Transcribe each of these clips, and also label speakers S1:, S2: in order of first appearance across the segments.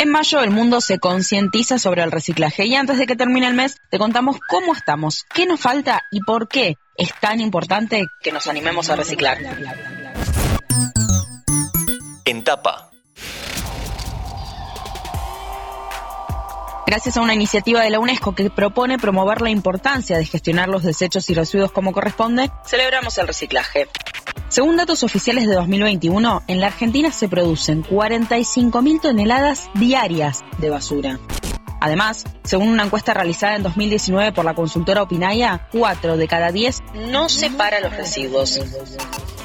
S1: En mayo el mundo se concientiza sobre el reciclaje y antes de que termine el mes te contamos cómo estamos, qué nos falta y por qué es tan importante que nos animemos a reciclar.
S2: En tapa.
S1: Gracias a una iniciativa de la UNESCO que propone promover la importancia de gestionar los desechos y residuos como corresponde, celebramos el reciclaje. Según datos oficiales de 2021, en la Argentina se producen 45.000 toneladas diarias de basura. Además, según una encuesta realizada en 2019 por la consultora Opinaya, 4 de cada 10 no separan los residuos.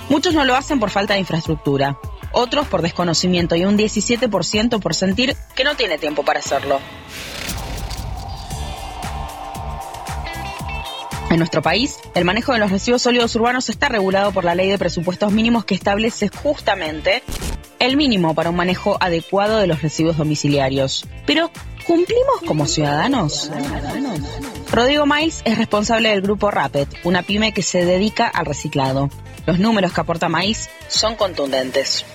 S1: Muchos no lo hacen por falta de infraestructura, otros por desconocimiento y un 17% por sentir que no tiene tiempo para hacerlo. En nuestro país, el manejo de los residuos sólidos urbanos está regulado por la Ley de Presupuestos Mínimos que establece justamente el mínimo para un manejo adecuado de los residuos domiciliarios. Pero, ¿cumplimos como ciudadanos? Rodrigo Maiz es responsable del grupo Rapid, una pyme que se dedica al reciclado. Los números que aporta Maiz son contundentes.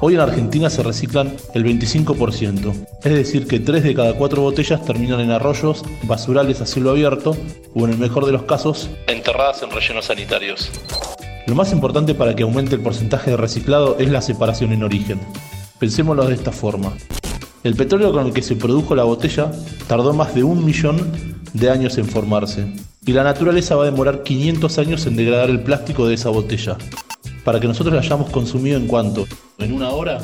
S3: Hoy en Argentina se reciclan el 25%, es decir que 3 de cada 4 botellas terminan en arroyos, basurales a cielo abierto o en el mejor de los casos, enterradas en rellenos sanitarios. Lo más importante para que aumente el porcentaje de reciclado es la separación en origen. Pensémoslo de esta forma. El petróleo con el que se produjo la botella tardó más de un millón de años en formarse, y la naturaleza va a demorar 500 años en degradar el plástico de esa botella, para que nosotros la hayamos consumido en cuanto, en una hora,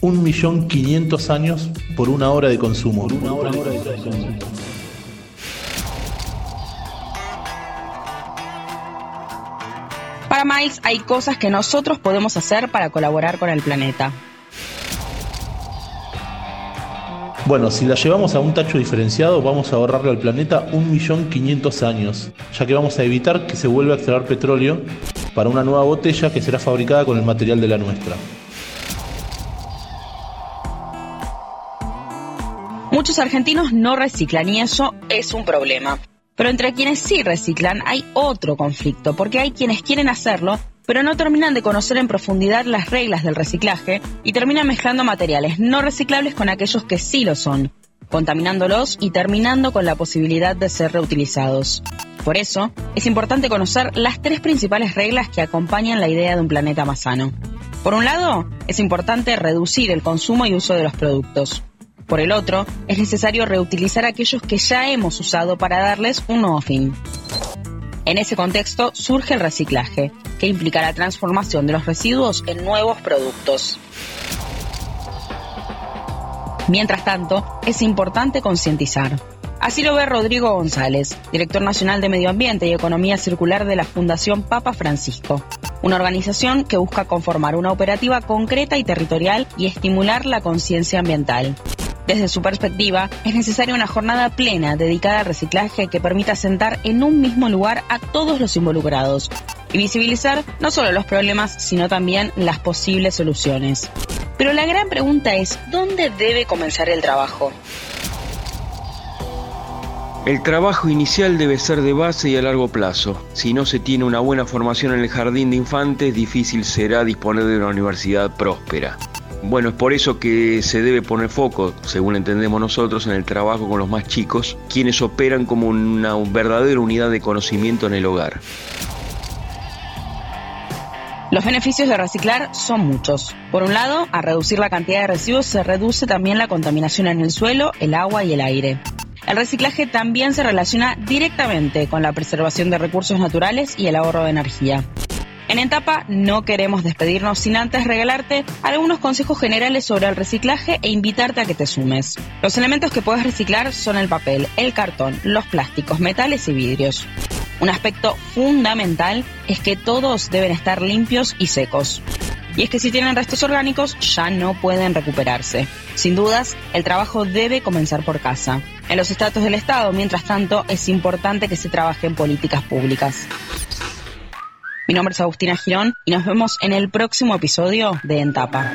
S3: un millón quinientos años por una hora de consumo.
S1: Para Miles hay cosas que nosotros podemos hacer para colaborar con el planeta.
S3: Bueno, si la llevamos a un tacho diferenciado, vamos a ahorrarle al planeta 1.500.000 años, ya que vamos a evitar que se vuelva a extraer petróleo para una nueva botella que será fabricada con el material de la nuestra.
S1: Muchos argentinos no reciclan y eso es un problema. Pero entre quienes sí reciclan hay otro conflicto, porque hay quienes quieren hacerlo, pero no terminan de conocer en profundidad las reglas del reciclaje y terminan mezclando materiales no reciclables con aquellos que sí lo son, contaminándolos y terminando con la posibilidad de ser reutilizados. Por eso, es importante conocer las tres principales reglas que acompañan la idea de un planeta más sano. Por un lado, es importante reducir el consumo y uso de los productos. Por el otro, es necesario reutilizar aquellos que ya hemos usado para darles un nuevo fin. En ese contexto surge el reciclaje, que implica la transformación de los residuos en nuevos productos. Mientras tanto, es importante concientizar. Así lo ve Rodrigo González, director nacional de Medio Ambiente y Economía Circular de la Fundación Papa Francisco, una organización que busca conformar una operativa concreta y territorial y estimular la conciencia ambiental. Desde su perspectiva, es necesaria una jornada plena dedicada al reciclaje que permita sentar en un mismo lugar a todos los involucrados y visibilizar no solo los problemas, sino también las posibles soluciones. Pero la gran pregunta es, ¿dónde debe comenzar el trabajo?
S4: El trabajo inicial debe ser de base y a largo plazo. Si no se tiene una buena formación en el jardín de infantes, difícil será disponer de una universidad próspera. Bueno, es por eso que se debe poner foco, según entendemos nosotros, en el trabajo con los más chicos, quienes operan como una verdadera unidad de conocimiento en el hogar.
S1: Los beneficios de reciclar son muchos. Por un lado, a reducir la cantidad de residuos se reduce también la contaminación en el suelo, el agua y el aire. El reciclaje también se relaciona directamente con la preservación de recursos naturales y el ahorro de energía. En Etapa no queremos despedirnos sin antes regalarte algunos consejos generales sobre el reciclaje e invitarte a que te sumes. Los elementos que puedes reciclar son el papel, el cartón, los plásticos, metales y vidrios. Un aspecto fundamental es que todos deben estar limpios y secos. Y es que si tienen restos orgánicos ya no pueden recuperarse. Sin dudas, el trabajo debe comenzar por casa. En los estatus del Estado, mientras tanto, es importante que se trabaje en políticas públicas. Mi nombre es Agustina Girón y nos vemos en el próximo episodio de En Tapa.